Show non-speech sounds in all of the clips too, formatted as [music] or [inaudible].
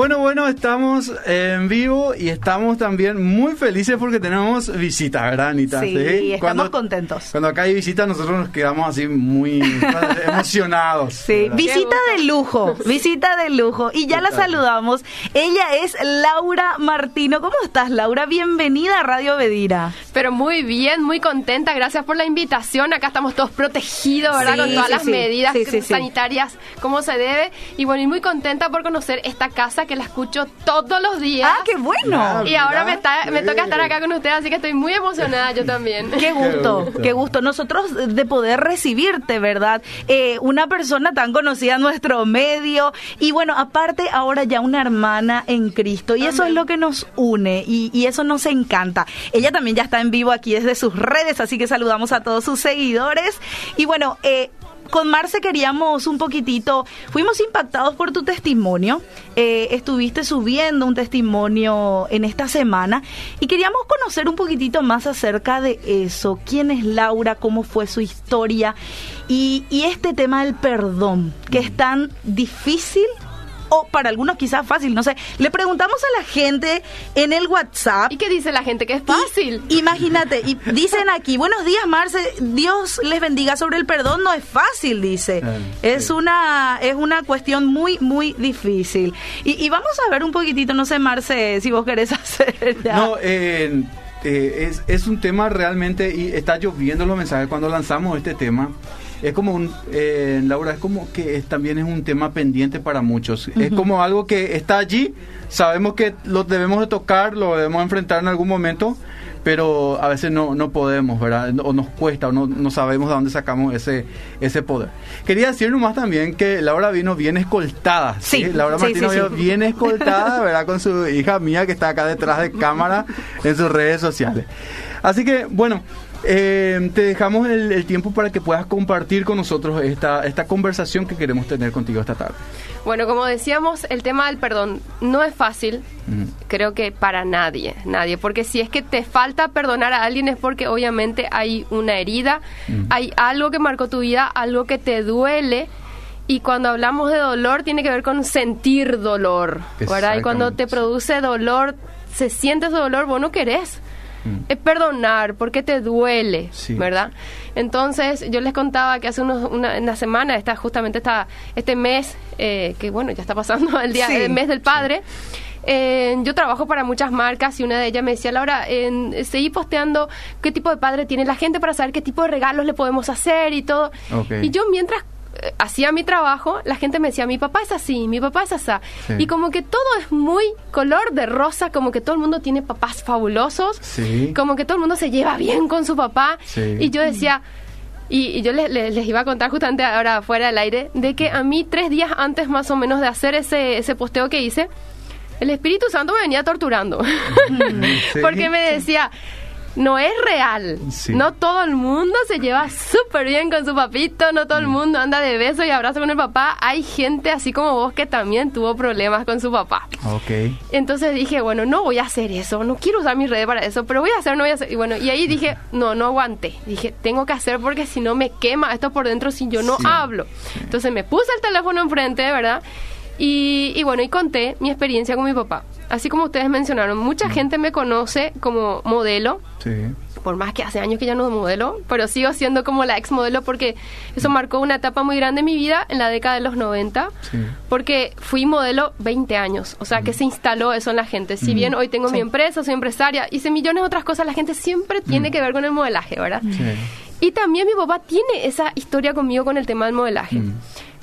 Bueno, bueno, estamos en vivo y estamos también muy felices porque tenemos visita, ¿verdad, Anita? Sí, estamos contentos. Cuando acá hay visita, nosotros nos quedamos así muy [laughs] emocionados. Sí, visita de lujo, visita de lujo. Y ya la saludamos. Ella es Laura Martino. ¿Cómo estás, Laura? Bienvenida a Radio Bedira. Pero muy bien, muy contenta. Gracias por la invitación. Acá estamos todos protegidos, ¿verdad? Con todas las medidas sanitarias, como se debe. Y bueno, y muy contenta por conocer esta casa que la escucho todos los días. ¡Ah, qué bueno! y ahora me, está, me toca estar acá con ustedes, así que estoy muy emocionada yo también. Qué gusto, qué gusto. Nosotros de poder recibirte, ¿verdad? Eh, una persona tan conocida en nuestro medio y bueno, aparte ahora ya una hermana en Cristo y eso es lo que nos une y, y eso nos encanta. Ella también ya está en vivo aquí desde sus redes, así que saludamos a todos sus seguidores y bueno, eh, con Marce queríamos un poquitito, fuimos impactados por tu testimonio, eh, estuviste subiendo un testimonio en esta semana y queríamos conocer un poquitito más acerca de eso, quién es Laura, cómo fue su historia y, y este tema del perdón, que es tan difícil o para algunos quizás fácil, no sé. Le preguntamos a la gente en el WhatsApp. ¿Y qué dice la gente? Que es fácil. imagínate, y dicen aquí, buenos días Marce, Dios les bendiga sobre el perdón, no es fácil, dice. Ah, es una es una cuestión muy, muy difícil. Y, vamos a ver un poquitito, no sé Marce, si vos querés [laughs] hacer No, eh, es, es un tema realmente, y está lloviendo los mensajes cuando lanzamos este tema es como un, eh, Laura, es como que también es un tema pendiente para muchos. Es como algo que está allí, sabemos que lo debemos de tocar, lo debemos enfrentar en algún momento, pero a veces no, no podemos, ¿verdad? O nos cuesta, o no, no sabemos de dónde sacamos ese, ese poder. Quería decir nomás también que Laura vino bien escoltada. Sí, Laura Martino vino bien escoltada, ¿verdad? Con su hija mía que está acá detrás de cámara en sus redes sociales. Así que, bueno, eh, te dejamos el, tiempo para que puedas compartir con nosotros esta, esta conversación que queremos tener contigo esta tarde. Bueno, como decíamos, el tema del perdón no es fácil, creo que para nadie, nadie, porque si es que te falta perdonar a alguien es porque obviamente hay una herida, hay algo que marcó tu vida, algo que te duele. Y cuando hablamos de dolor, tiene que ver con sentir dolor, ¿verdad? Y cuando te produce dolor, se siente ese dolor, vos no querés es perdonar porque te duele, ¿verdad? Entonces, yo les contaba que hace unos, una, semana, está justamente está este mes, eh, que bueno, ya está pasando el día el mes del padre. Eh, yo trabajo para muchas marcas y una de ellas me decía, Laura, eh, seguí posteando qué tipo de padre tiene la gente para saber qué tipo de regalos le podemos hacer y todo. Y yo mientras hacía mi trabajo, la gente me decía, mi papá es así, mi papá es así. Y como que todo es muy color de rosa, como que todo el mundo tiene papás fabulosos, como que todo el mundo se lleva bien con su papá. Y yo decía, y, yo les, les, iba a contar justamente ahora fuera del aire, de que a mí tres días antes más o menos de hacer ese, ese posteo que hice, el Espíritu Santo me venía torturando. [laughs] Porque me decía, no es real. No todo el mundo se lleva súper bien con su papito, no todo el mm. mundo anda de beso y abrazo con el papá. Hay gente así como vos que también tuvo problemas con su papá. Ok. Entonces dije, bueno, no voy a hacer eso, no quiero usar mis redes para eso, pero voy a hacer, no voy a hacer. Y bueno, y ahí dije, no, no aguanté. Dije, tengo que hacer porque si no me quema esto por dentro si yo no hablo. Entonces me puse el teléfono enfrente, ¿verdad? Y, y bueno, y conté mi experiencia con mi papá así como ustedes mencionaron, mucha mm. gente me conoce como modelo. Sí. Por más que hace años que ya no modelo, pero sigo siendo como la ex modelo porque eso mm. marcó una etapa muy grande en mi vida en la década de los 90. Sí. Porque fui modelo 20 años. O sea, que mm. se instaló eso en la gente. Si bien hoy tengo mi empresa, soy empresaria, hice millones de otras cosas, la gente siempre tiene que ver con el modelaje, ¿verdad? Sí. Y también mi papá tiene esa historia conmigo con el tema del modelaje.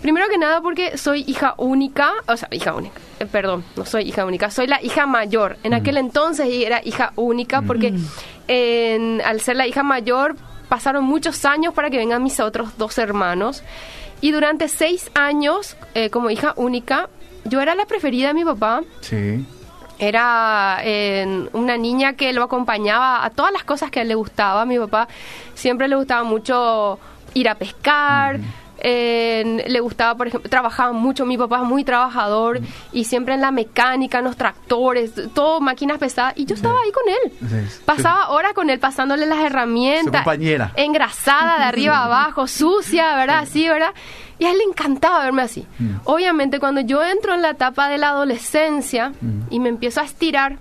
Primero que nada porque soy hija única, o sea, hija única, eh, perdón, no soy hija única, soy la hija mayor. En aquel entonces era hija única porque al ser la hija mayor pasaron muchos años para que vengan mis otros dos hermanos. Y durante seis años, eh, como hija única, yo era la preferida de mi papá. Sí. Era una niña que lo acompañaba a todas las cosas que a él le gustaba. A mi papá siempre le gustaba mucho ir a pescar, Eh, le gustaba, por ejemplo, trabajaba mucho, mi papá es muy trabajador y siempre en la mecánica, en los tractores, todo máquinas pesadas y yo estaba ahí con él. Sí. Pasaba horas con él pasándole las herramientas. Compañera. Engrasada de arriba abajo, [laughs] sucia, ¿verdad? Así, ¿verdad? Y a él le encantaba verme así. Mm. Obviamente, cuando yo entro en la etapa de la adolescencia Mm. y me empiezo a estirar,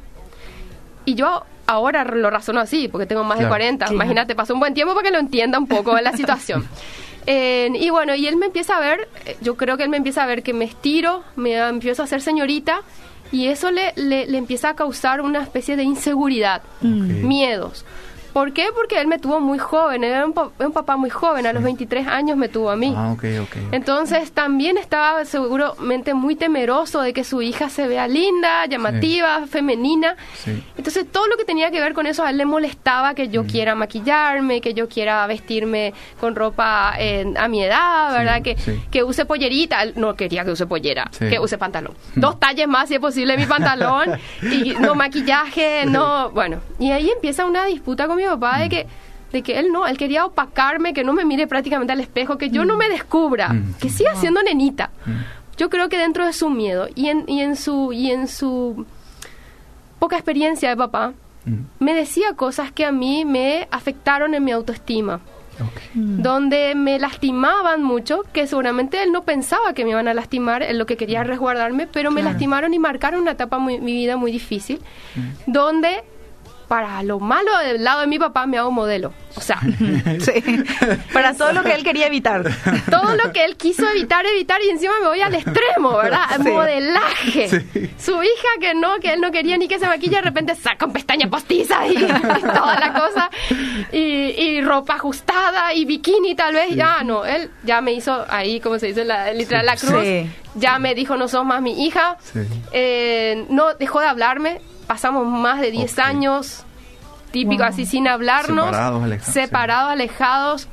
y yo ahora lo razono así, porque tengo más de Claro. 40. Claro. Imagínate, pasó un buen tiempo para que lo entienda un poco de la situación. [laughs] Eh, y bueno, y él me empieza a ver, yo creo que él me empieza a ver que me estiro, me empiezo a hacer señorita, y eso le, le, le empieza a causar una especie de inseguridad, miedos. ¿Por qué? Porque él me tuvo muy joven, él era un, pa- un papá muy joven, a los 23 años me tuvo a mí. Ah, ok, ok. Entonces también estaba seguramente muy temeroso de que su hija se vea linda, llamativa, femenina. Sí. Entonces todo lo que tenía que ver con eso a él le molestaba que yo quiera maquillarme, que yo quiera vestirme con ropa eh, a mi edad, Sí, ¿verdad? Que, sí. que use pollerita. No quería que use pollera, Sí. que use pantalón. Dos talles más si es posible mi [laughs] pantalón y no maquillaje, no... Bueno, y ahí empieza una disputa con mi papá de que de que él no, él quería opacarme, que no me mire prácticamente al espejo, que yo no me descubra, Mm. que siga siendo nenita. Mm. Yo creo que dentro de su miedo y en, y en su y en su poca experiencia de papá, Mm. me decía cosas que a mí me afectaron en mi autoestima, donde me lastimaban mucho, que seguramente él no pensaba que me iban a lastimar, en lo que quería es resguardarme, pero me lastimaron y marcaron una etapa muy, mi vida muy difícil, donde para lo malo del lado de mi papá me hago modelo. O sea, [laughs] Sí. Para todo lo que él quería evitar. [laughs] todo lo que él quiso evitar, evitar y encima me voy al extremo, ¿verdad? Sí. Modelaje. Sí. Su hija que no, que él no quería ni que se maquille, de repente saca un pestaña postiza y, [laughs] y toda la cosa. Y, y ropa ajustada y bikini tal vez. Ya no, él ya me hizo ahí, como se dice, la, literal la cruz. Sí. Ya me dijo, no sos más mi hija. Sí. Eh, no dejó de hablarme. Pasamos más de 10 Ok. años, típico Wow. así, sin hablarnos. Separados, alejados, Separados, alejados.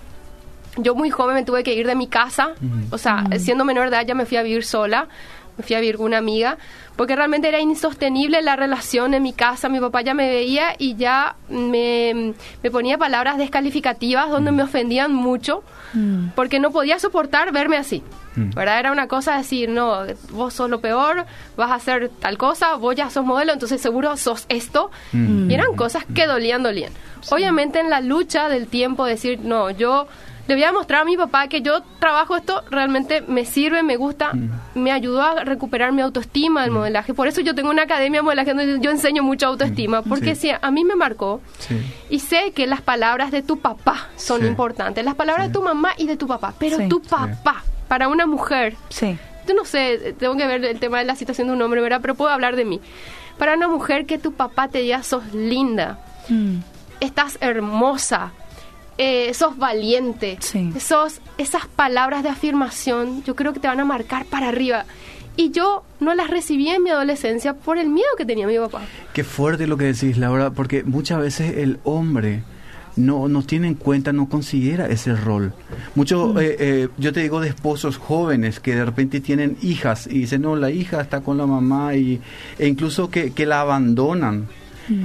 Yo muy joven me tuve que ir de mi casa, o sea, siendo menor de edad ya me fui a vivir sola, me fui a vivir con una amiga, porque realmente era insostenible la relación en mi casa, mi papá ya me veía y ya me, me ponía palabras descalificativas donde me ofendían mucho, Mm. porque no podía soportar verme así. Mm. ¿Verdad? Era una cosa de decir, no, vos sos lo peor, vas a hacer tal cosa, vos ya sos modelo, entonces seguro sos esto. Mm. Y eran cosas que dolían, dolían. Obviamente en la lucha del tiempo, decir, no, yo le voy a mostrar a mi papá que yo trabajo esto, realmente me sirve, me gusta, me ayudó a recuperar mi autoestima del modelaje. Por eso yo tengo una academia de modelaje donde yo enseño mucho autoestima, porque Sí. sí, a mí me marcó. Sí. Y sé que las palabras de tu papá son Sí. importantes, las palabras de tu mamá y de tu papá, pero Sí. tu papá, para una mujer, Sí. yo no sé, tengo que ver el tema de la situación de un hombre, ¿verdad? Pero puedo hablar de mí. Para una mujer que tu papá te diga sos linda, Mm. estás hermosa, eh, sos valiente, Sí. sos esas palabras de afirmación, yo creo que te van a marcar para arriba. Y yo no las recibí en mi adolescencia por el miedo que tenía mi papá. Qué fuerte lo que decís, Laura, porque muchas veces el hombre no, no tiene en cuenta, no considera ese rol. Muchos, eh, eh, yo te digo de esposos jóvenes que de repente tienen hijas y dicen, no, la hija está con la mamá y, e incluso que, que la abandonan.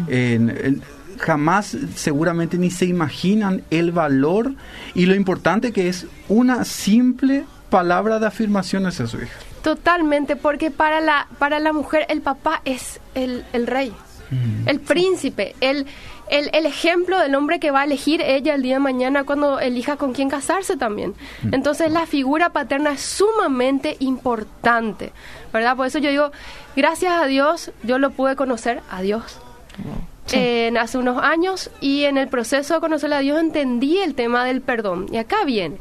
En- jamás seguramente ni se imaginan el valor y lo importante que es una simple palabra de afirmación hacia su hija. Totalmente, porque para la, para la mujer el papá es el, el rey, el príncipe, el, el, el ejemplo del hombre que va a elegir ella el día de mañana cuando elija con quién casarse también. Entonces la figura paterna es sumamente importante, ¿verdad? Por eso yo digo, gracias a Dios yo lo pude conocer, a Dios. En hace unos años y en el proceso de conocerle a Dios entendí el tema del perdón. Y acá viene.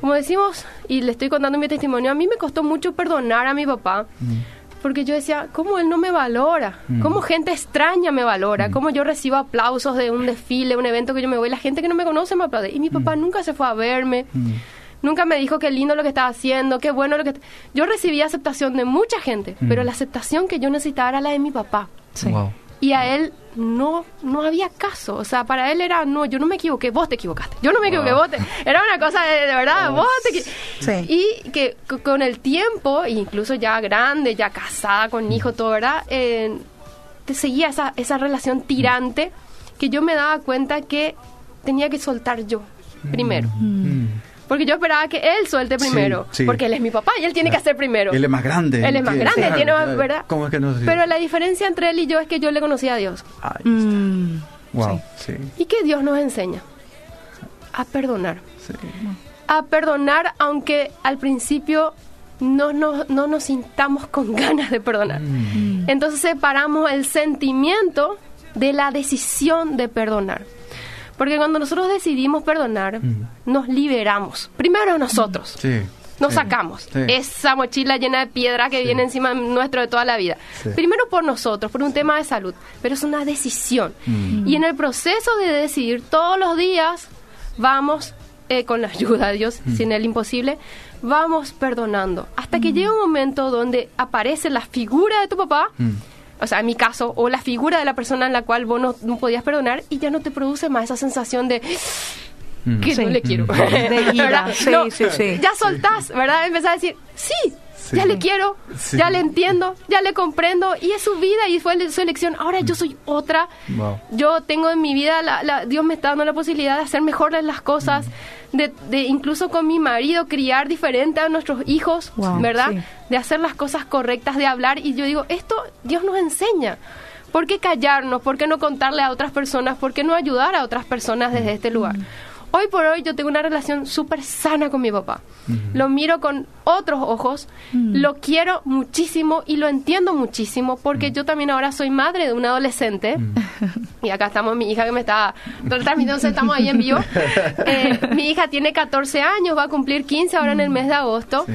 Como decimos, y le estoy contando mi testimonio, a mí me costó mucho perdonar a mi papá. Porque yo decía, ¿cómo él no me valora? ¿Cómo gente extraña me valora? ¿Cómo yo recibo aplausos de un desfile, un evento que yo me voy? La gente que no me conoce me aplaude. Y mi papá nunca se fue a verme. Nunca me dijo qué lindo lo que estaba haciendo, qué bueno lo que... Yo recibí aceptación de mucha gente, pero la aceptación que yo necesitaba era la de mi papá. Sí. Wow. Y a él no no había caso. O sea, para él era, no, yo no me equivoqué, vos te equivocaste. Yo no me equivoqué, Wow. vos te... Era una cosa de, de verdad, vos te Sí. Y que con el tiempo, incluso ya grande, ya casada, con hijo, todo, ¿verdad? Eh, te seguía esa, esa relación tirante que yo me daba cuenta que tenía que soltar yo primero. Mm. Porque yo esperaba que él suelte primero. sí. Porque él es mi papá y él tiene que hacer primero. Él es más grande. Él es más grande, claro, tiene más, claro. ¿verdad? ¿Cómo es que no se- Pero la diferencia entre él y yo es que yo le conocí a Dios. Ahí Mm. Wow, sí, ¿Y que Dios nos enseña? A perdonar. sí. A perdonar aunque al principio no, no, no nos sintamos con [laughs] ganas de perdonar. Mm. Entonces separamos el sentimiento de la decisión de perdonar. Porque cuando nosotros decidimos perdonar, Mm. nos liberamos. Primero nosotros. Sí. Nos sí, sacamos sí. esa mochila llena de piedra que viene encima nuestro de toda la vida. Primero por nosotros, por un tema de salud, pero es una decisión. Mm. Y en el proceso de decidir todos los días, vamos, eh, con la ayuda de Dios, Mm. sin el imposible, vamos perdonando. Hasta que llega un momento donde aparece la figura de tu papá. O sea, en mi caso, o la figura de la persona en la cual vos no, no podías perdonar y ya no te produce más esa sensación de Mm. que Sí. no le quiero. [laughs] De ira, sí, No, sí, sí. Ya soltás, ¿verdad? Empezás a decir, sí, Sí. ya le quiero, Sí. ya le entiendo, ya le comprendo y es su vida y fue su elección. Ahora yo soy otra. Wow. Yo tengo en mi vida, la, la- Dios me está dando la posibilidad de hacer mejores las cosas, de, de incluso con mi marido criar diferente a nuestros hijos, Wow, ¿verdad? sí. De hacer las cosas correctas, de hablar. Y yo digo, esto Dios nos enseña. ¿Por qué callarnos? ¿Por qué no contarle a otras personas? ¿Por qué no ayudar a otras personas desde este lugar? Hoy por hoy yo tengo una relación súper sana con mi papá. Lo miro con otros ojos, lo quiero muchísimo y lo entiendo muchísimo porque yo también ahora soy madre de un adolescente. [laughs] Y acá estamos, mi hija que me está transmitiendo, estamos ahí en vivo. [laughs] Eh, mi hija tiene 14 años, va a cumplir 15 ahora en el mes de agosto. Sí.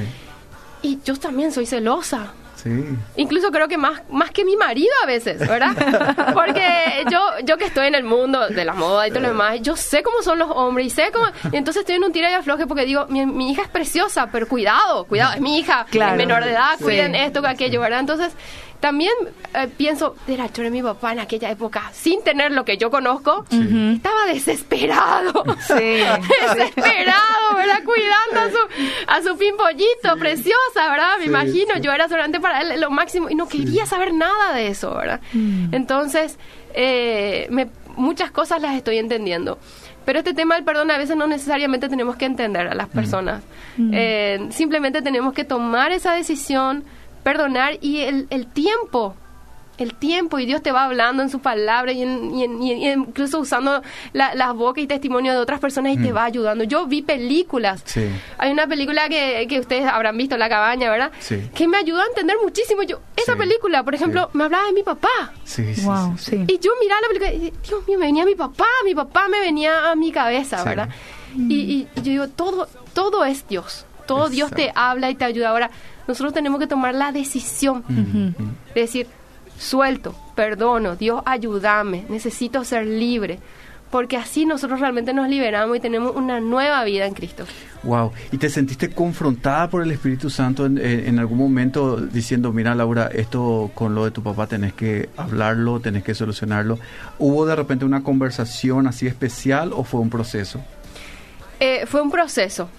Y yo también soy celosa. Sí. Incluso creo que más, más que mi marido a veces, ¿verdad? [laughs] Porque yo, yo que estoy en el mundo de la moda y todo lo demás, yo sé cómo son los hombres y sé cómo... Y [laughs] entonces estoy en un tira y afloje porque digo, mi, mi hija es preciosa, pero cuidado, cuidado, es mi hija, Claro. es menor de edad, Sí. cuiden esto, que aquello, ¿verdad? Entonces también eh, pienso, era de mi papá en aquella época, sin tener lo que yo conozco, estaba desesperado. Sí. [laughs] desesperado, ¿verdad? Cuidando a su, a su pimpollito, preciosa, ¿verdad? Me Sí, imagino, sí. yo era solamente para él lo máximo y no quería saber nada de eso, ¿verdad? Entonces, eh, me- muchas cosas las estoy entendiendo. Pero este tema del perdón a veces no necesariamente tenemos que entender a las personas. Eh, simplemente tenemos que tomar esa decisión, perdonar y el, el tiempo el tiempo y Dios te va hablando en su palabra y, en- y en- y incluso usando la- las bocas y testimonio de otras personas y te va ayudando. Yo vi películas. Sí. Hay una película que, que ustedes habrán visto, La Cabaña, ¿verdad? Sí. Que me ayudó a entender muchísimo. Yo, esa Sí. película, por ejemplo, Sí. me hablaba de mi papá. Sí, sí, Wow, sí, sí. sí. Y yo miraba la película y dije, Dios mío, me venía mi papá, mi papá me venía a mi cabeza, Sí. ¿verdad? Y, y- y yo digo, todo, todo es Dios. Todo Dios te habla y te ayuda. Ahora, nosotros tenemos que tomar la decisión de decir, suelto, perdono, Dios ayúdame, necesito ser libre. Porque así nosotros realmente nos liberamos y tenemos una nueva vida en Cristo. Wow. ¿Y te sentiste confrontada por el Espíritu Santo en, en- en algún momento diciendo, mira Laura, esto con lo de tu papá tenés que hablarlo, tenés que solucionarlo? ¿Hubo de repente una conversación así especial o fue un proceso? Eh, fue un proceso,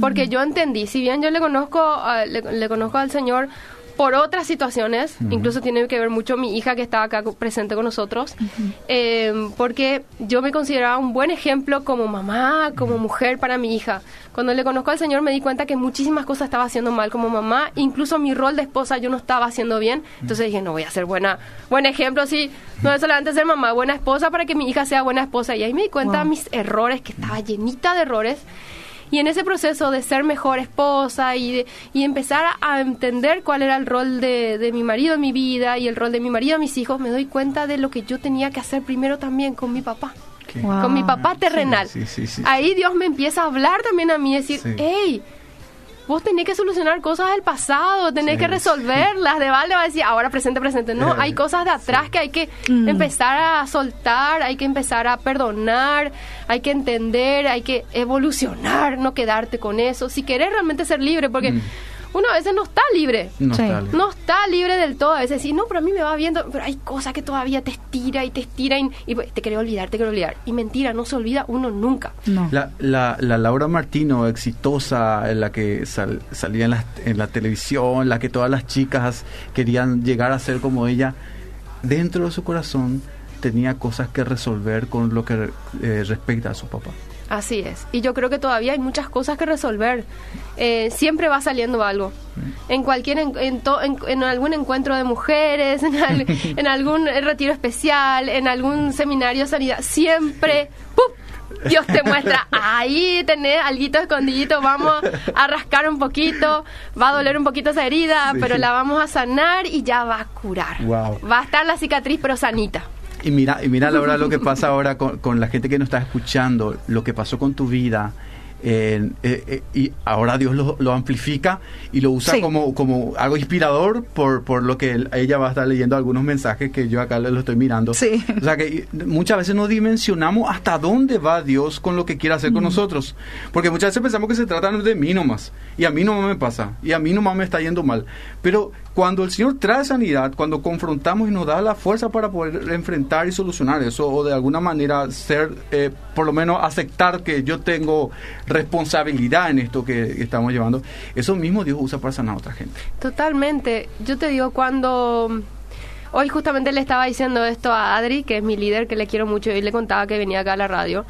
porque yo entendí, si bien yo le conozco, le, le conozco al Señor por otras situaciones, incluso tiene que ver mucho mi hija que estaba acá presente con nosotros, eh, porque yo me consideraba un buen ejemplo como mamá, como mujer para mi hija. Cuando le conozco al Señor me di cuenta que muchísimas cosas estaba haciendo mal como mamá, incluso mi rol de esposa yo no estaba haciendo bien, entonces dije, no voy a ser buena, buen ejemplo, así, no es solamente ser mamá, buena esposa para que mi hija sea buena esposa. Y ahí me di cuenta Wow. mis errores, que estaba llenita de errores. Y en ese proceso de ser mejor esposa y, de, y empezar a, entender cuál era el rol de, de mi marido en mi vida y el rol de mi marido en mis hijos, me doy cuenta de lo que yo tenía que hacer primero también con mi papá. Con mi papá terrenal. Sí, sí, sí, sí. Ahí Dios me empieza a hablar también a mí, decir, Sí. hey, vos tenés que solucionar cosas del pasado, tenés Sí, que resolverlas. De balde va a decir, ahora presente, presente. No, hay cosas de atrás que hay que Mm. empezar a soltar, hay que empezar a perdonar, hay que entender, hay que evolucionar, no quedarte con eso. Si querés realmente ser libre, porque Mm. Uno a veces no está libre. No Sí. está bien. No está libre del todo. A veces sí, no, pero a mí me va viendo, pero hay cosas que todavía te estira y te estira y, y pues, te quiero olvidar, te quiero olvidar. Y mentira, no se olvida uno nunca. No. La, la, la Laura Martino, exitosa, en la que sal- salía en la, en la televisión, la que todas las chicas querían llegar a ser como ella, dentro de su corazón tenía cosas que resolver con lo que eh, respecta a su papá. Así es. Y yo creo que todavía hay muchas cosas que resolver. Eh, siempre va saliendo algo. En cualquier en, en, algún encuentro de mujeres, [laughs] en, algún retiro especial, en algún seminario de sanidad, siempre Dios te muestra, ahí tenés algo escondidito, vamos a rascar un poquito, va a doler un poquito esa herida, pero la vamos a sanar y ya va a curar. Va a estar la cicatriz, pero sanita. Y mira, y mira Laura lo que pasa ahora con, con la gente que nos está escuchando, lo que pasó con tu vida, eh, eh, y ahora Dios lo, amplifica y lo usa como, como algo inspirador por, por lo que ella va a estar leyendo algunos mensajes que yo acá lo estoy mirando. O sea que muchas veces no dimensionamos hasta dónde va Dios con lo que quiere hacer con nosotros. Porque muchas veces pensamos que se trata de mí nomás. Y a mí no me pasa. Y a mí nomás me está yendo mal. Pero cuando el Señor trae sanidad, cuando confrontamos y nos da la fuerza para poder enfrentar y solucionar eso, o de alguna manera ser, eh, por lo menos aceptar que yo tengo responsabilidad en esto que estamos llevando, eso mismo Dios usa para sanar a otra gente. Totalmente. Yo te digo, cuando... Hoy justamente le estaba diciendo esto a Adri, que es mi líder, que le quiero mucho, y le contaba que venía acá a la radio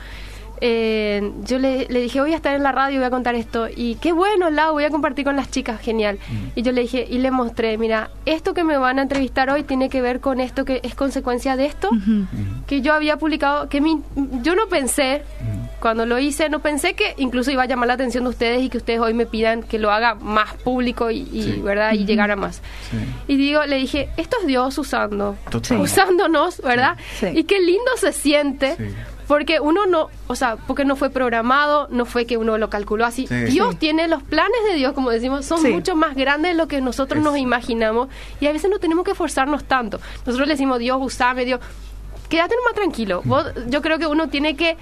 eh, yo le, dije, voy a estar en la radio, voy a contar esto. Y qué bueno, Lau, voy a compartir con las chicas, genial. Y yo le dije, y le mostré, mira, esto que me van a entrevistar hoy tiene que ver con esto que es consecuencia de esto, que yo había publicado, que mi, yo no pensé, cuando lo hice, no pensé que incluso iba a llamar la atención de ustedes y que ustedes hoy me pidan que lo haga más público y, ¿verdad? y llegar a más. Y digo, le dije, esto es Dios usando, usándonos, ¿verdad? Y qué lindo se siente porque uno no, o sea, porque no fue programado, no fue que uno lo calculó así. Dios tiene los planes de Dios, como decimos, son mucho más grandes de lo que nosotros nos imaginamos y a veces no tenemos que forzarnos tanto. Nosotros le decimos, Dios, usame, Dios, quédate nomás tranquilo. yo creo que uno tiene que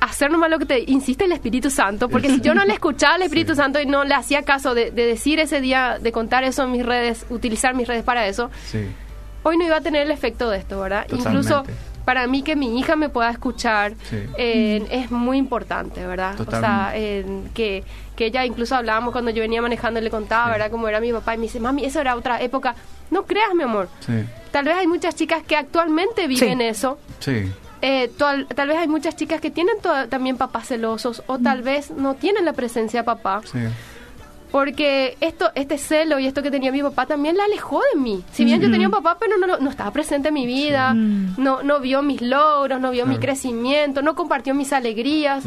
hacer nomás lo que te insiste el Espíritu Santo, porque si yo no le escuchaba al Espíritu Santo y no le hacía caso de, decir ese día, de contar eso en mis redes, utilizar mis redes para eso, hoy no iba a tener el efecto de esto, ¿verdad? Incluso para mí que mi hija me pueda escuchar eh, es muy importante, ¿verdad? O sea, que, que ella incluso hablábamos cuando yo venía manejando y le contaba, ¿verdad? Cómo era mi papá y me dice, mami, eso era otra época. No creas, mi amor. Tal vez hay muchas chicas que actualmente viven eso. Sí. Eh, tal, vez hay muchas chicas que tienen también papás celosos o tal vez no tienen la presencia de papá. Sí porque esto, este celo y esto que tenía mi papá también la alejó de mí. Si bien yo tenía un papá, pero no, no, estaba presente en mi vida, no, no vio mis logros, no vio mi crecimiento, no compartió mis alegrías.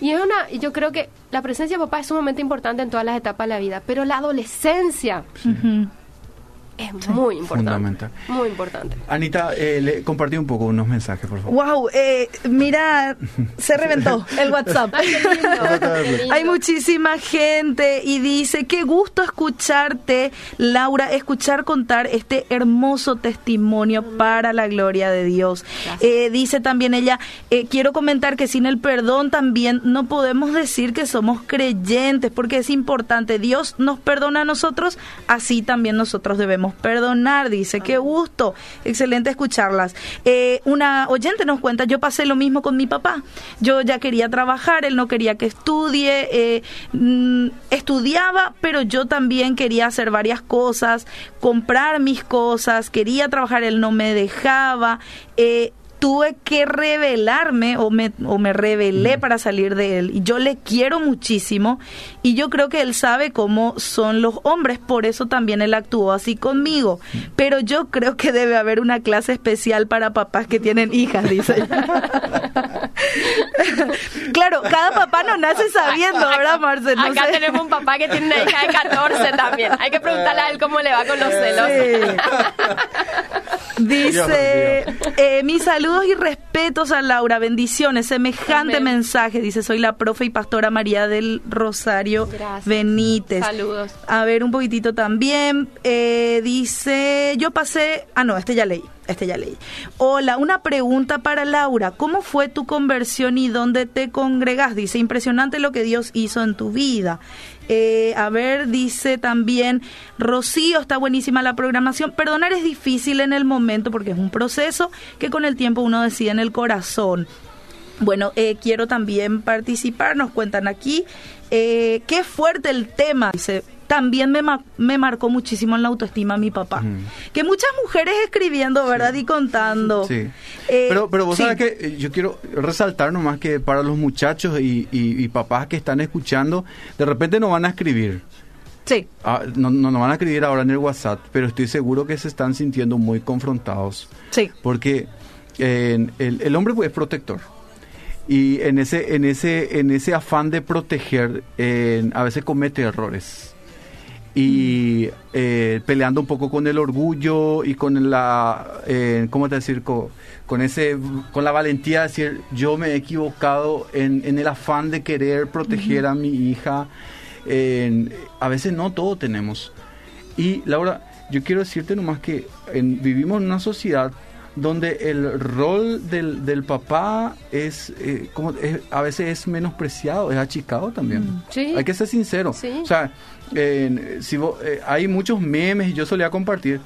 Y es una, yo creo que la presencia de papá es sumamente importante en todas las etapas de la vida, pero la adolescencia es muy importante. Muy importante. Anita, eh, le compartí un poco unos mensajes, por favor. Wow, eh, mira, se reventó el WhatsApp. [laughs] Hay muchísima gente y dice, qué gusto escucharte, Laura, escuchar contar este hermoso testimonio para la gloria de Dios. Eh, dice también ella, eh, quiero comentar que sin el perdón también no podemos decir que somos creyentes, porque es importante, Dios nos perdona a nosotros, así también nosotros debemos perdonar, dice, qué gusto, excelente escucharlas. Eh, una oyente nos cuenta, yo pasé lo mismo con mi papá, yo ya quería trabajar, él no quería que estudie, eh, mm, estudiaba, pero yo también quería hacer varias cosas, comprar mis cosas, quería trabajar, él no me dejaba. Eh, tuve que revelarme o me, o me revelé mm. para salir de él. Y yo le quiero muchísimo y yo creo que él sabe cómo son los hombres, por eso también él actuó así conmigo. Mm. Pero yo creo que debe haber una clase especial para papás que tienen hijas, dice. [laughs] claro, cada papá no nace sabiendo, ¿verdad, Marcelo? acá tenemos un papá que tiene una hija de 14 también. Hay que preguntarle a él cómo le va con los celos. [laughs] Dice, eh, mi salud y respetos a Laura, bendiciones, semejante mensaje, dice, soy la profe y pastora María del Rosario Benítez. Saludos. A ver, un poquitito también, eh, dice, yo pasé, ah no, este ya leí. Este ya leí. Hola, una pregunta para Laura. ¿Cómo fue tu conversión y dónde te congregas? Dice, impresionante lo que Dios hizo en tu vida. Eh, a ver, dice también Rocío, está buenísima la programación. Perdonar es difícil en el momento porque es un proceso que con el tiempo uno decide en el corazón. Bueno, eh, quiero también participar, nos cuentan aquí. Eh, qué fuerte el tema, dice también me, me marcó muchísimo en la autoestima mi papá. Que muchas mujeres escribiendo, ¿verdad? Y contando. Sí. Eh, pero, pero vos sabés que eh, yo quiero resaltar nomás que para los muchachos y, papás que están escuchando, de repente no van a escribir. Sí. Ah, no, no, van a escribir ahora en el WhatsApp, pero estoy seguro que se están sintiendo muy confrontados. Sí. Porque el, el, hombre es protector y en ese en ese en ese afán de proteger a veces comete errores y eh, peleando un poco con el orgullo y con la eh, cómo te decir con, ese con la valentía de decir yo me he equivocado en, en el afán de querer proteger a mi hija a veces no todo tenemos. Y Laura yo quiero decirte nomás que vivimos en una sociedad donde el rol del, del papá es, eh, como a veces es menospreciado, es achicado también. Mm. Hay que ser sincero. O sea, si eh, hay muchos memes, yo solía compartir,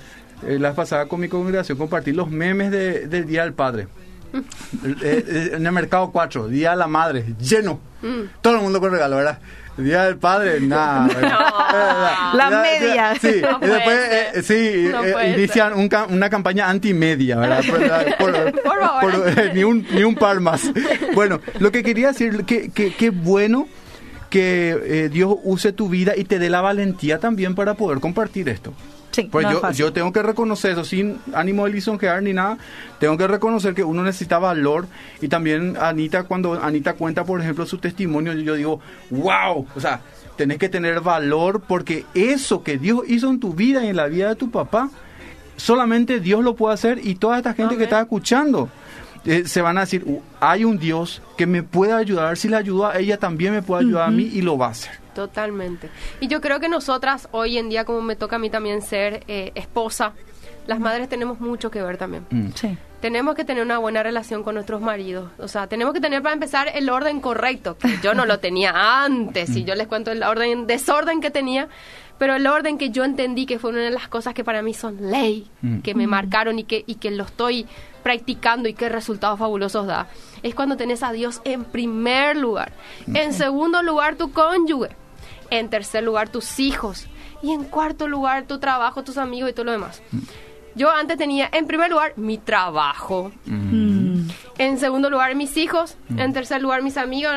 eh, la pasada con mi congregación, compartir los memes de, del Día del Padre. Mm. en el mercado 4, Día de la Madre, lleno. Mm. Todo el mundo con regalo, ¿verdad? Día del Padre, [laughs] nada. la media. Sí, y después eh, sí, eh, inician una campaña anti-media, ¿verdad? [laughs] Por, eh, ni, un, ni un par más. Bueno, lo que quería decir, que, que, que bueno que Dios use tu vida y te dé la valentía también para poder compartir esto pues yo, yo tengo que reconocer eso, sin ánimo de lisonjear ni nada, tengo que reconocer que uno necesita valor y también Anita, cuando Anita cuenta, por ejemplo, su testimonio, yo digo, wow, o sea, tenés que tener valor porque eso que Dios hizo en tu vida y en la vida de tu papá, solamente Dios lo puede hacer y toda esta gente que está escuchando. Eh, se van a decir, hay un Dios que me puede ayudar, si le ayuda a ella también me puede ayudar a mí y lo va a hacer. Totalmente. Y yo creo que nosotras hoy en día, como me toca a mí también ser eh, esposa, las madres tenemos mucho que ver también. Mm. Sí. Tenemos que tener una buena relación con nuestros maridos. O sea, tenemos que tener para empezar el orden correcto, que yo no lo tenía antes, y mm. yo les cuento el orden, desorden que tenía, pero el orden que yo entendí que fue una de las cosas que para mí son ley, mm. que me marcaron y que, y que lo estoy practicando y qué resultados fabulosos da, es cuando tenés a Dios en primer lugar. En segundo lugar, tu cónyuge en tercer lugar tus hijos y en cuarto lugar tu trabajo, tus amigos y todo lo demás. Yo antes tenía en primer lugar mi trabajo, mm. en segundo lugar mis hijos, en tercer lugar mis amigos,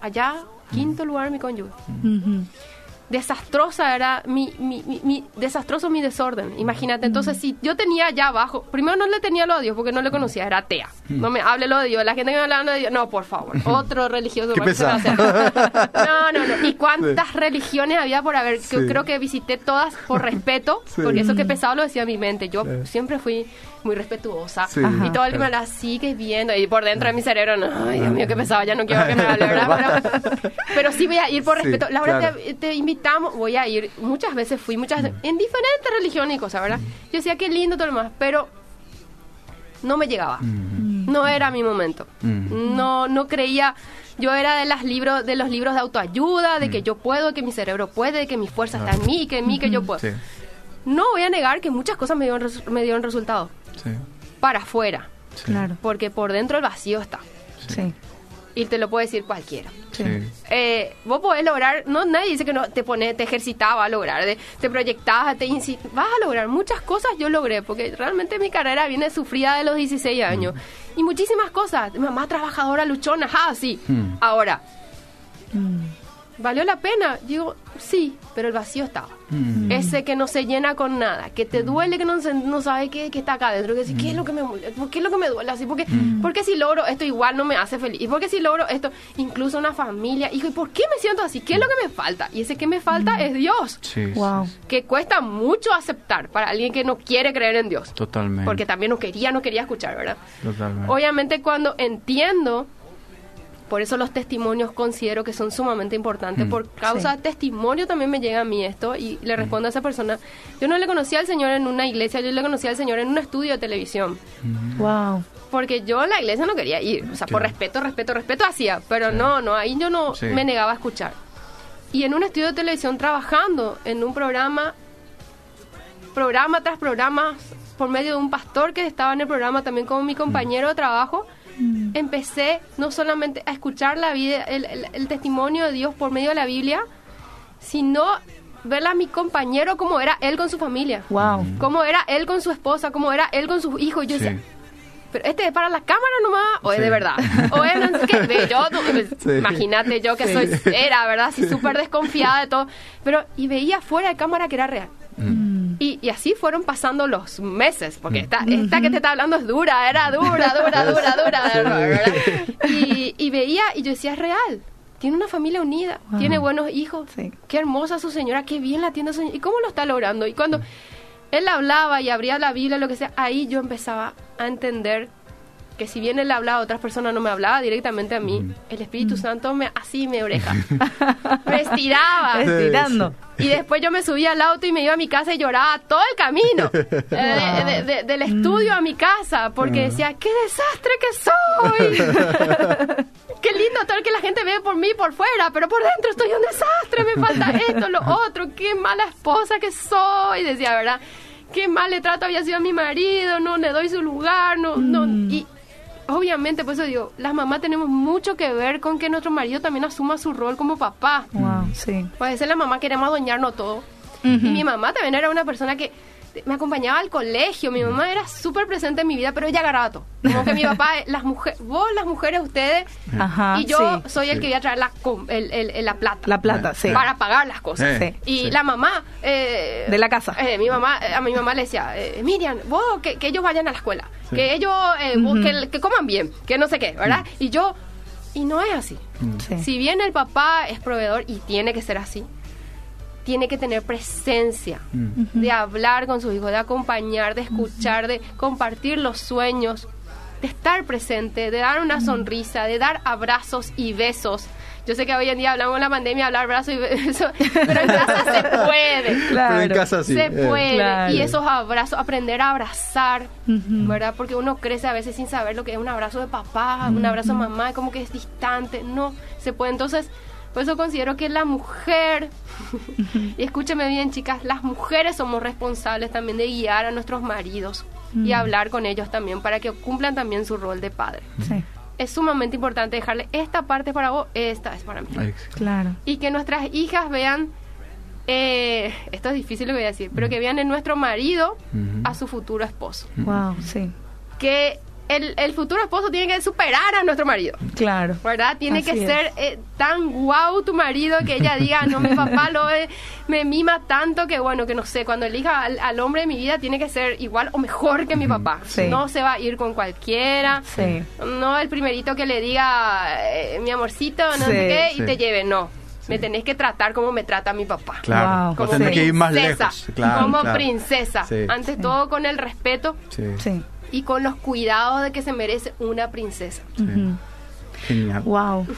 allá, quinto lugar mi cónyuge desastrosa era mi, mi, mi, desastroso mi desorden. Imagínate, entonces si yo tenía allá abajo, primero no le tenía lo a Dios porque no le conocía, era atea. Mm. No me hable lo de Dios, la gente que me hablaba de Dios, no, por favor, otro religioso. ¿Qué No, no, no. [laughs] ¿Y cuántas religiones había por haber? Yo creo que visité todas por [laughs] respeto, porque eso que pesado lo decía mi mente. Yo siempre fui muy respetuosa. Y todo el me la sigue viendo. Y por dentro de mi cerebro, no, ay, Dios mío, qué pesado, ya no quiero que me hable, ¿verdad? Pero, [laughs] pero, sí voy a ir por respeto. Laura, te, te, invitamos, voy a ir. Muchas veces fui, muchas en diferentes religiones y cosas, ¿verdad? Yo decía, qué lindo todo lo demás, pero no me llegaba. No era mi momento. No, no creía yo era de las libros de los libros de autoayuda de que yo puedo que mi cerebro puede de que mi fuerza está en mí que en mí que yo puedo no voy a negar que muchas cosas me dieron, me dieron para afuera. Claro. Porque por dentro el vacío está. Sí. Y te lo puede decir cualquiera. Sí. Eh, vos podés lograr, no nadie dice que no te pone, te ejercitaba a lograr, te proyectabas, te vas a lograr muchas cosas. Yo logré, porque realmente mi carrera viene sufrida de los 16 años. Y muchísimas cosas. Mamá trabajadora, luchona, ah, sí. Hmm. Ahora, mm. ¿Valió la pena? Digo, sí, pero el vacío estaba. Mm. Ese que no se llena con nada, que te duele, que no, no sabe qué, está acá adentro, que ¿qué es lo que me qué es lo que me duele así? Porque, mm. porque si logro esto igual no me hace feliz, y porque si logro esto, incluso una familia, hijo, ¿y por qué me siento así? ¿Qué es lo que me falta? Y ese que me falta mm. es Dios. wow. Que cuesta mucho aceptar para alguien que no quiere creer en Dios. Totalmente. Porque también no quería, no quería escuchar, ¿verdad? Totalmente. Obviamente cuando entiendo por eso los testimonios considero que son sumamente importantes. Mm. Por causa de testimonio también me llega a mí esto y le mm. respondo a esa persona. Yo no le conocía al Señor en una iglesia, yo le conocía al Señor en un estudio de televisión. Wow. Porque yo a la iglesia no quería ir. O sea, por respeto, respeto, respeto hacía. Pero no, no, ahí yo no me negaba a escuchar. Y en un estudio de televisión trabajando en un programa, programa tras programa, por medio de un pastor que estaba en el programa también como mi compañero de trabajo Mm. empecé no solamente a escuchar la vida, el, testimonio de Dios por medio de la Biblia, sino verla a mi compañero como era él con su familia. Wow. Cómo era él con su esposa, cómo era él con sus hijos. Yo Sí. decía, pero este es para la cámara nomás, o es Sí. de verdad. [laughs] O es no sé qué. Ve, Yo, no, pues, Sí. imagínate yo que soy, era, ¿verdad? Así súper desconfiada de todo. Pero, y veía fuera de cámara que era real. Y, y así fueron pasando los meses, porque esta, esta que te está hablando es dura, era dura, dura, dura, dura. Y, y veía, y yo decía, es real. Tiene una familia unida, Wow. tiene buenos hijos. Sí. Qué hermosa su señora, qué bien la tiene su señora. ¿Y cómo lo está logrando? Y cuando él hablaba y abría la Biblia, lo que sea, ahí yo empezaba a entender que si bien él hablaba, otras personas no me hablaba directamente a mí, el Espíritu Santo me así me oreja. [laughs] me estiraba. Estirando. Y después yo me subía al auto y me iba a mi casa y lloraba todo el camino. [laughs] Eh, de- de- de- del estudio a mi casa. Porque decía, qué desastre que soy. [laughs] qué lindo todo el que la gente ve por mí por fuera. Pero por dentro estoy un desastre. Me falta esto, lo otro. Qué mala esposa que soy. Decía, ¿verdad? Qué mal le trato había sido a mi marido. No le doy su lugar. No, no. Y obviamente, por eso digo, las mamás tenemos mucho que ver con que nuestro marido también asuma su rol como papá. Wow, sí. Pues a veces la mamá queremos adueñarnos todo. Y mi mamá también era una persona que me acompañaba al colegio. Mi mamá era súper presente en mi vida, pero ella agarraba todo. Como que mi [laughs] papá, las mujeres, vos las mujeres, ustedes, Ajá. y yo sí. soy el que voy a traer la, com- el- el- el- la plata. La plata, sí. Para pagar las cosas. Eh, Sí. Y sí. la mamá... eh, De la casa. eh, mi mamá, a mi mamá le decía, eh, Miriam, vos, que, que ellos vayan a la escuela. Sí. Que ellos, eh, vos, que, que coman bien. Que no sé qué, ¿verdad? Y yo... Y no es así. Sí. Si bien el papá es proveedor y tiene que ser así, tiene que tener presencia de hablar con sus hijos, de acompañar, de escuchar, de compartir los sueños, de estar presente, de dar una sonrisa, de dar abrazos y besos. Yo sé que hoy en día hablamos de la pandemia, hablar abrazos y besos, [laughs] pero en casa se puede. Claro. Pero en casa sí. Se eh. puede. Claro. Y esos abrazos, aprender a abrazar, ¿verdad? Porque uno crece a veces sin saber lo que es un abrazo de papá, un abrazo de mamá, como que es distante. No, se puede. Entonces, por eso considero que la mujer, [laughs] y escúcheme bien, chicas, las mujeres somos responsables también de guiar a nuestros maridos y hablar con ellos también para que cumplan también su rol de padre. Sí. Es sumamente importante dejarle esta parte para vos, esta es para mí Claro. y que nuestras hijas vean, eh, esto es difícil lo que voy a decir, pero que vean en nuestro marido a su futuro esposo. Wow, sí. Que el, el futuro esposo tiene que superar a nuestro marido. Claro. ¿Verdad? Tiene Así que ser eh, tan guau tu marido que ella diga, no, mi papá lo [laughs] eh, me mima tanto que bueno, que no sé, cuando elija al, al hombre de mi vida tiene que ser igual o mejor que mi papá. Sí. No se va a ir con cualquiera. Sí. No el primerito que le diga, eh, mi amorcito, no Sí, sé qué, sí. y te lleve, no. Me tenés que tratar como me trata mi papá. Claro. Wow. Como tenés que ir más princesa, lejos. Claro, como claro. princesa. Sí. Ante todo con el respeto Sí. Y con los cuidados de que se merece una princesa. Genial. Wow. [laughs]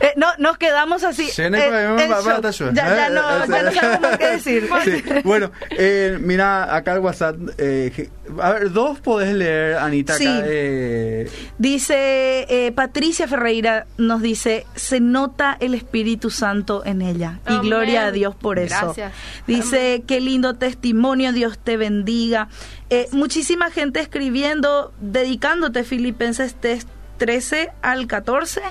Eh, no, nos quedamos así. Sí, no, Eh, shock. ya, ya eh, no, ya no eh. sabemos qué decir. [laughs] Sí, bueno, eh, mira, acá el WhatsApp. eh, a ver, dos podés leer, Anita. Sí. Acá, eh, Dice eh, Patricia Ferreira, nos dice, se nota el Espíritu Santo en ella. Y Amén. gloria a Dios por eso. Gracias. Dice, qué lindo testimonio, Dios te bendiga. Eh, muchísima gente escribiendo, dedicándote Filipenses tes- 13 al 14.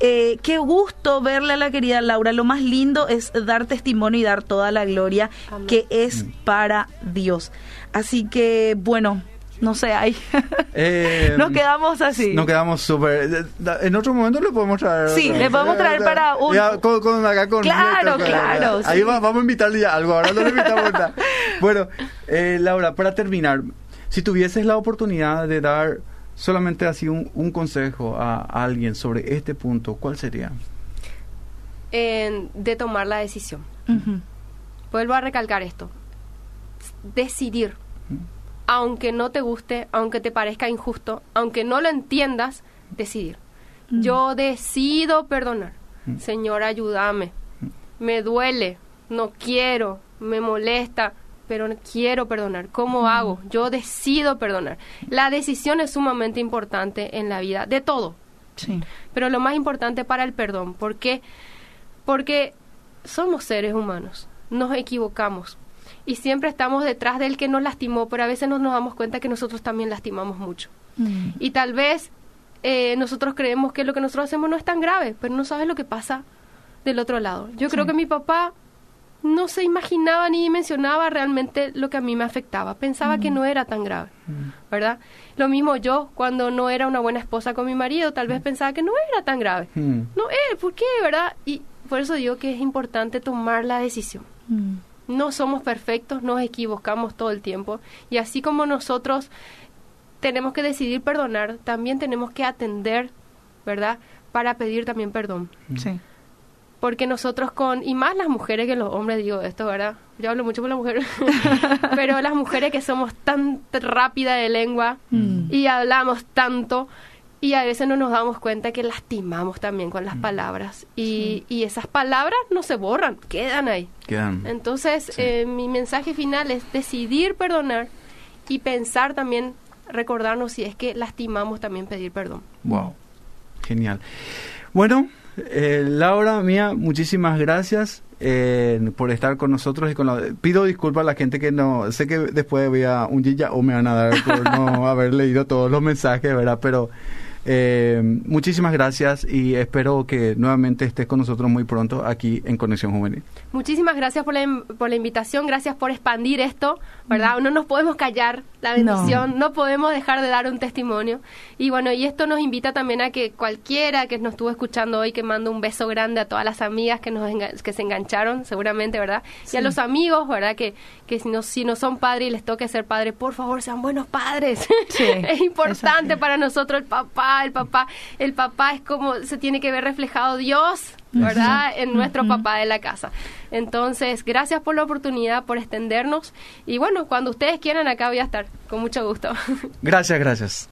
Eh, qué gusto verle a la querida Laura. Lo más lindo es dar testimonio y dar toda la gloria Amén. que es para Dios. Así que, bueno, no sé, ahí [laughs] eh, nos quedamos así. Nos quedamos súper. En otro momento le podemos traer. Sí, le podemos traer para un- Ya, con, con- acá con Claro, claro, Ahí sí. va- vamos a invitarle ya algo. Ahora no le invitamos [laughs] nada. Bueno, eh, Laura, para terminar, si tuvieses la oportunidad de dar solamente así un, un consejo a, a alguien sobre este punto, ¿cuál sería? En- de tomar la decisión. Vuelvo a recalcar esto. Decidir. Aunque no te guste, aunque te parezca injusto, aunque no lo entiendas, decidir. Yo decido perdonar. Señor, ayúdame. Me duele, no quiero, me molesta, pero quiero perdonar. ¿Cómo hago? Yo decido perdonar. La decisión es sumamente importante en la vida, de todo. Sí. Pero lo más importante para el perdón, ¿por qué? Porque somos seres humanos, nos equivocamos y siempre estamos detrás del que nos lastimó, pero a veces no nos damos cuenta que nosotros también lastimamos mucho. Mm. Y tal vez eh, nosotros creemos que lo que nosotros hacemos no es tan grave, pero no sabes lo que pasa del otro lado. Yo creo que mi papá no se imaginaba ni dimensionaba realmente lo que a mí me afectaba. Pensaba que no era tan grave, ¿verdad? Lo mismo yo, cuando no era una buena esposa con mi marido, tal vez pensaba que no era tan grave. No, eh, ¿por qué, verdad? Y por eso digo que es importante tomar la decisión. No somos perfectos, nos equivocamos todo el tiempo. Y así como nosotros tenemos que decidir perdonar, también tenemos que atender, ¿verdad? Para pedir también perdón. Sí porque nosotros con, y más las mujeres que los hombres, digo esto, ¿verdad? Yo hablo mucho con las mujeres, [laughs] pero las mujeres que somos tan rápida de lengua mm. y hablamos tanto y a veces no nos damos cuenta que lastimamos también con las mm. palabras y, y esas palabras no se borran, quedan ahí. Quedan. Entonces, eh, mi mensaje final es decidir perdonar y pensar también, recordarnos si es que lastimamos también pedir perdón. Wow, genial. Bueno, eh, Laura, mía, muchísimas gracias eh, por estar con nosotros y con la, pido disculpas a la gente que no, sé que después voy a un ya o me van a dar por [laughs] no haber leído todos los mensajes, ¿verdad? Pero eh, muchísimas gracias y espero que nuevamente estés con nosotros muy pronto aquí en Conexión Juvenil. Muchísimas gracias por la, por la invitación, gracias por expandir esto, ¿verdad? No nos podemos callar la bendición, no. podemos dejar de dar un testimonio. Y bueno, y esto nos invita también a que cualquiera que nos estuvo escuchando hoy, que mande un beso grande a todas las amigas que, nos que se engancharon, seguramente, ¿verdad? Y a los amigos, ¿verdad? Que, que si, no, si no son padres y les toque ser padres, por favor, sean buenos padres. [laughs] es importante para nosotros el papá, el papá. El papá es como se tiene que ver reflejado Dios ¿verdad? En nuestro papá de la casa. Entonces, gracias por la oportunidad, por extendernos. Y bueno, cuando ustedes quieran, acá voy a estar, con mucho gusto. Gracias, gracias.